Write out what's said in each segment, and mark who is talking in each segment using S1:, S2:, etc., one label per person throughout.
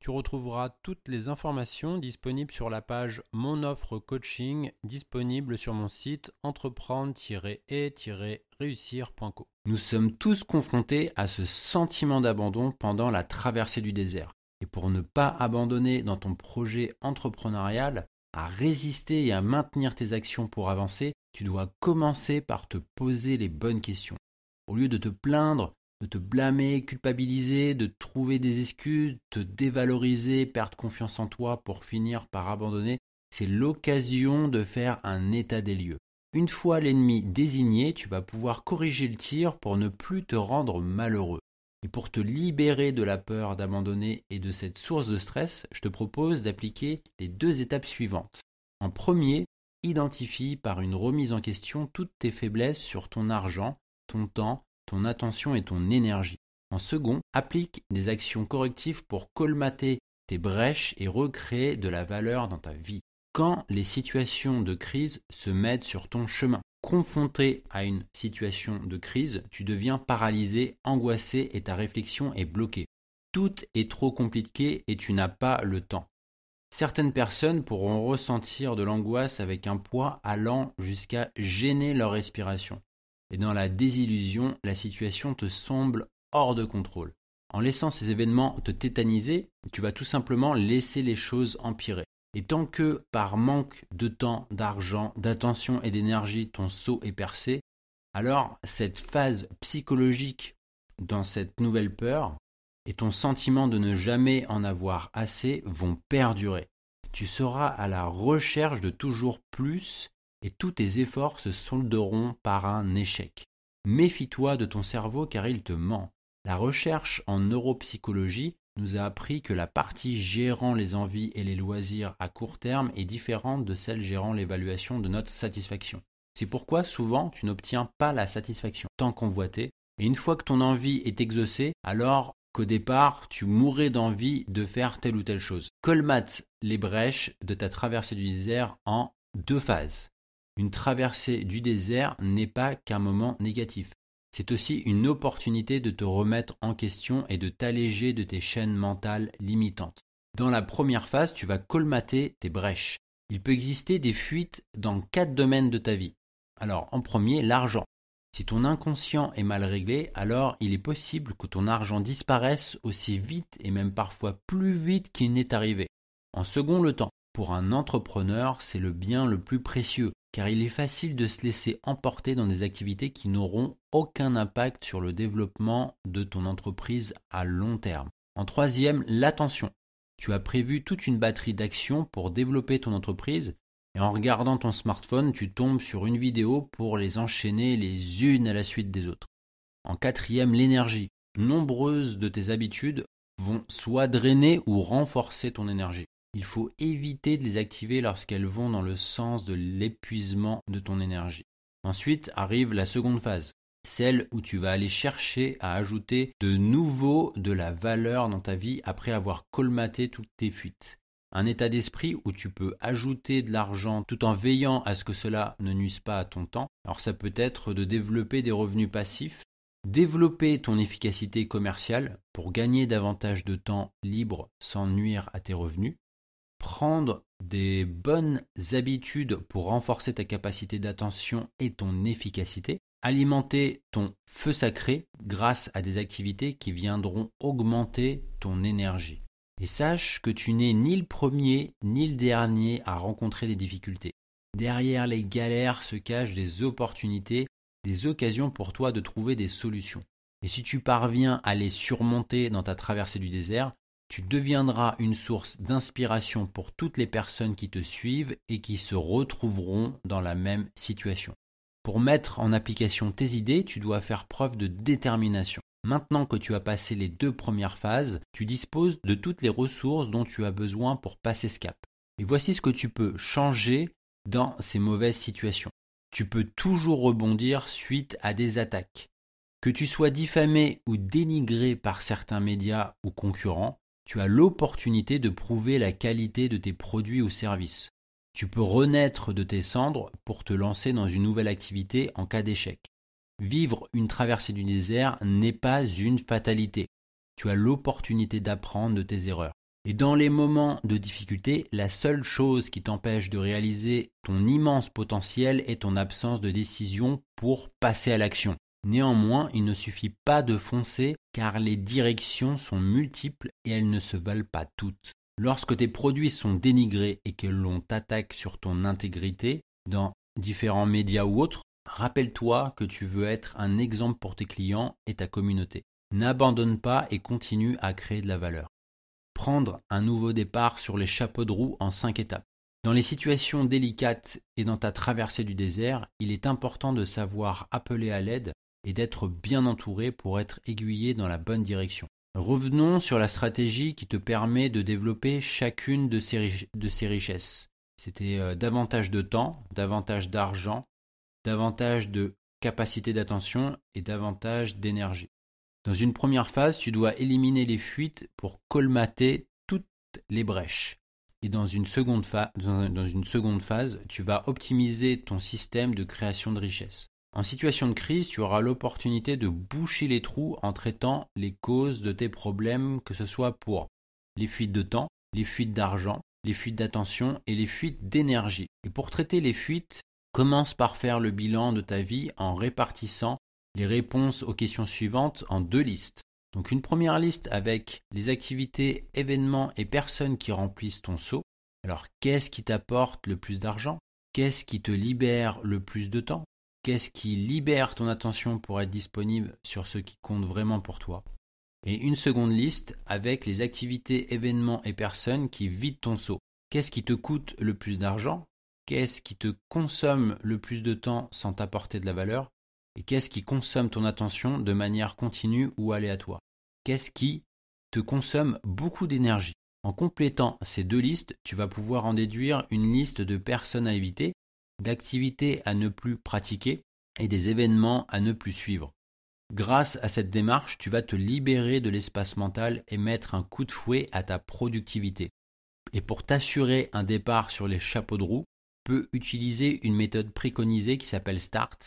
S1: Tu retrouveras toutes les informations disponibles sur la page Mon offre coaching disponible sur mon site entreprendre-et-réussir.co. Nous sommes tous confrontés à ce sentiment d'abandon pendant la traversée du désert. Et pour ne pas abandonner dans ton projet entrepreneurial, à résister et à maintenir tes actions pour avancer, tu dois commencer par te poser les bonnes questions. Au lieu de te plaindre de te blâmer, culpabiliser, de trouver des excuses, te dévaloriser, perdre confiance en toi pour finir par abandonner, c'est l'occasion de faire un état des lieux. Une fois l'ennemi désigné, tu vas pouvoir corriger le tir pour ne plus te rendre malheureux. Et pour te libérer de la peur d'abandonner et de cette source de stress, je te propose d'appliquer les deux étapes suivantes. En premier, identifie par une remise en question toutes tes faiblesses sur ton argent, ton temps, ton attention et ton énergie. En second, applique des actions correctives pour colmater tes brèches et recréer de la valeur dans ta vie. Quand les situations de crise se mettent sur ton chemin, confronté à une situation de crise, tu deviens paralysé, angoissé et ta réflexion est bloquée. Tout est trop compliqué et tu n'as pas le temps. Certaines personnes pourront ressentir de l'angoisse avec un poids allant jusqu'à gêner leur respiration. Et dans la désillusion, la situation te semble hors de contrôle. En laissant ces événements te tétaniser, tu vas tout simplement laisser les choses empirer. Et tant que, par manque de temps, d'argent, d'attention et d'énergie, ton saut est percé, alors cette phase psychologique dans cette nouvelle peur et ton sentiment de ne jamais en avoir assez vont perdurer. Tu seras à la recherche de toujours plus et tous tes efforts se solderont par un échec. Méfie-toi de ton cerveau car il te ment. La recherche en neuropsychologie nous a appris que la partie gérant les envies et les loisirs à court terme est différente de celle gérant l'évaluation de notre satisfaction. C'est pourquoi souvent tu n'obtiens pas la satisfaction tant convoitée, et une fois que ton envie est exaucée, alors qu'au départ tu mourrais d'envie de faire telle ou telle chose. Colmate les brèches de ta traversée du désert en deux phases. Une traversée du désert n'est pas qu'un moment négatif. C'est aussi une opportunité de te remettre en question et de t'alléger de tes chaînes mentales limitantes. Dans la première phase, tu vas colmater tes brèches. Il peut exister des fuites dans quatre domaines de ta vie. Alors, en premier, l'argent. Si ton inconscient est mal réglé, alors il est possible que ton argent disparaisse aussi vite et même parfois plus vite qu'il n'est arrivé. En second, le temps. Pour un entrepreneur, c'est le bien le plus précieux car il est facile de se laisser emporter dans des activités qui n'auront aucun impact sur le développement de ton entreprise à long terme. En troisième, l'attention. Tu as prévu toute une batterie d'actions pour développer ton entreprise et en regardant ton smartphone, tu tombes sur une vidéo pour les enchaîner les unes à la suite des autres. En quatrième, l'énergie. Nombreuses de tes habitudes vont soit drainer ou renforcer ton énergie. Il faut éviter de les activer lorsqu'elles vont dans le sens de l'épuisement de ton énergie. Ensuite arrive la seconde phase, celle où tu vas aller chercher à ajouter de nouveau de la valeur dans ta vie après avoir colmaté toutes tes fuites. Un état d'esprit où tu peux ajouter de l'argent tout en veillant à ce que cela ne nuise pas à ton temps. Alors ça peut être de développer des revenus passifs, développer ton efficacité commerciale pour gagner davantage de temps libre sans nuire à tes revenus, prendre des bonnes habitudes pour renforcer ta capacité d'attention et ton efficacité, alimenter ton feu sacré grâce à des activités qui viendront augmenter ton énergie. Et sache que tu n'es ni le premier ni le dernier à rencontrer des difficultés. Derrière les galères se cachent des opportunités des occasions pour toi de trouver des solutions. Et si tu parviens à les surmonter dans ta traversée du désert, tu deviendras une source d'inspiration pour toutes les personnes qui te suivent et qui se retrouveront dans la même situation. Pour mettre en application tes idées, tu dois faire preuve de détermination. Maintenant que tu as passé les deux premières phases, tu disposes de toutes les ressources dont tu as besoin pour passer ce cap. Et voici ce que tu peux changer dans ces mauvaises situations. Tu peux toujours rebondir suite à des attaques. Que tu sois diffamé ou dénigré par certains médias ou concurrents, tu as l'opportunité de prouver la qualité de tes produits ou services. Tu peux renaître de tes cendres pour te lancer dans une nouvelle activité en cas d'échec. Vivre une traversée du désert n'est pas une fatalité. Tu as l'opportunité d'apprendre de tes erreurs. Et dans les moments de difficulté, la seule chose qui t'empêche de réaliser ton immense potentiel est ton absence de décision pour passer à l'action. Néanmoins, il ne suffit pas de foncer car les directions sont multiples et elles ne se valent pas toutes. Lorsque tes produits sont dénigrés et que l'on t'attaque sur ton intégrité dans différents médias ou autres, rappelle-toi que tu veux être un exemple pour tes clients et ta communauté. N'abandonne pas et continue à créer de la valeur. Prendre un nouveau départ sur les chapeaux de roue en cinq étapes. Dans les situations délicates et dans ta traversée du désert, il est important de savoir appeler à l'aide et d'être bien entouré pour être aiguillé dans la bonne direction. Revenons sur la stratégie qui te permet de développer chacune de ces, richesses. C'était euh, davantage de temps, davantage d'argent, davantage de capacité d'attention et davantage d'énergie. Dans une première phase, tu dois éliminer les fuites pour colmater toutes les brèches. Et dans une seconde phase, tu vas optimiser ton système de création de richesses. En situation de crise, tu auras l'opportunité de boucher les trous en traitant les causes de tes problèmes, que ce soit pour les fuites de temps, les fuites d'argent, les fuites d'attention et les fuites d'énergie. Et pour traiter les fuites, commence par faire le bilan de ta vie en répartissant les réponses aux questions suivantes en deux listes. Donc une première liste avec les activités, événements et personnes qui remplissent ton seau. Alors qu'est-ce qui t'apporte le plus d'argent? Qu'est-ce qui te libère le plus de temps? Qu'est-ce qui libère ton attention pour être disponible sur ce qui compte vraiment pour toi. Et une seconde liste avec les activités, événements et personnes qui vident ton seau. Qu'est-ce qui te coûte le plus d'argent? Qu'est-ce qui te consomme le plus de temps sans t'apporter de la valeur? Et qu'est-ce qui consomme ton attention de manière continue ou aléatoire? Qu'est-ce qui te consomme beaucoup d'énergie? En complétant ces deux listes, tu vas pouvoir en déduire une liste de personnes à éviter d'activités à ne plus pratiquer et des événements à ne plus suivre. Grâce à cette démarche, tu vas te libérer de l'espace mental et mettre un coup de fouet à ta productivité. Et pour t'assurer un départ sur les chapeaux de roue, peux utiliser une méthode préconisée qui s'appelle START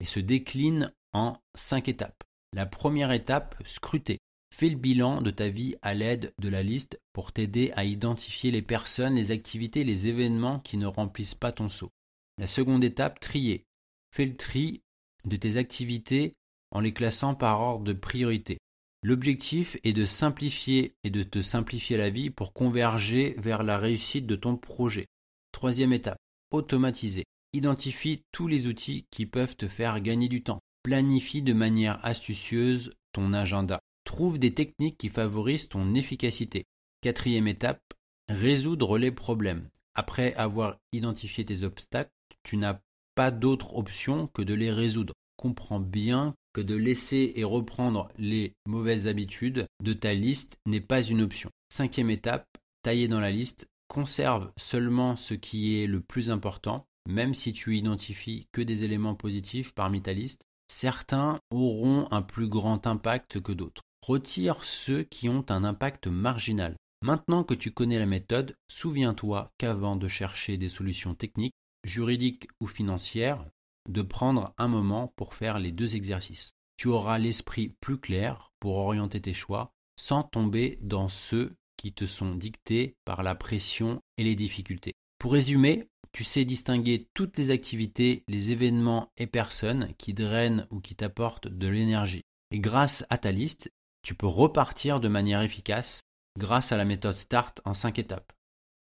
S1: et se décline en cinq étapes. La première étape, scruter. Fais le bilan de ta vie à l'aide de la liste pour t'aider à identifier les personnes, les activités, les événements qui ne remplissent pas ton seau. La seconde étape, trier. Fais le tri de tes activités en les classant par ordre de priorité. L'objectif est de simplifier et de te simplifier la vie pour converger vers la réussite de ton projet. Troisième étape, automatiser. Identifie tous les outils qui peuvent te faire gagner du temps. Planifie de manière astucieuse ton agenda. Trouve des techniques qui favorisent ton efficacité. Quatrième étape, résoudre les problèmes. Après avoir identifié tes obstacles, tu n'as pas d'autre option que de les résoudre. Comprends bien que de laisser et reprendre les mauvaises habitudes de ta liste n'est pas une option. Cinquième étape, tailler dans la liste, conserve seulement ce qui est le plus important, même si tu identifies que des éléments positifs parmi ta liste, certains auront un plus grand impact que d'autres. Retire ceux qui ont un impact marginal. Maintenant que tu connais la méthode, souviens-toi qu'avant de chercher des solutions techniques, juridique ou financière, de prendre un moment pour faire les deux exercices. Tu auras l'esprit plus clair pour orienter tes choix sans tomber dans ceux qui te sont dictés par la pression et les difficultés. Pour résumer, tu sais distinguer toutes les activités, les événements et personnes qui drainent ou qui t'apportent de l'énergie. Et grâce à ta liste, tu peux repartir de manière efficace grâce à la méthode START en 5 étapes.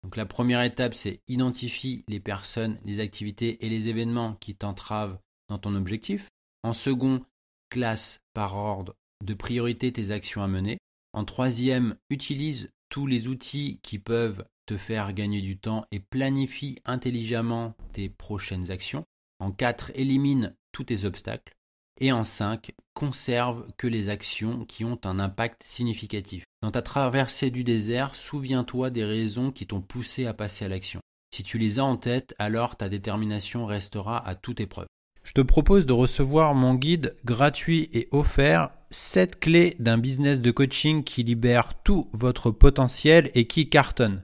S1: Donc la première étape, c'est identifie les personnes, les activités et les événements qui t'entravent dans ton objectif. En second, classe par ordre de priorité tes actions à mener. En troisième, utilise tous les outils qui peuvent te faire gagner du temps et planifie intelligemment tes prochaines actions. En 4, élimine tous tes obstacles. Et en 5, conserve que les actions qui ont un impact significatif. Dans ta traversée du désert, souviens-toi des raisons qui t'ont poussé à passer à l'action. Si tu les as en tête, alors ta détermination restera à toute épreuve.
S2: Je te propose de recevoir mon guide gratuit et offert 7 clés d'un business de coaching qui libère tout votre potentiel et qui cartonne.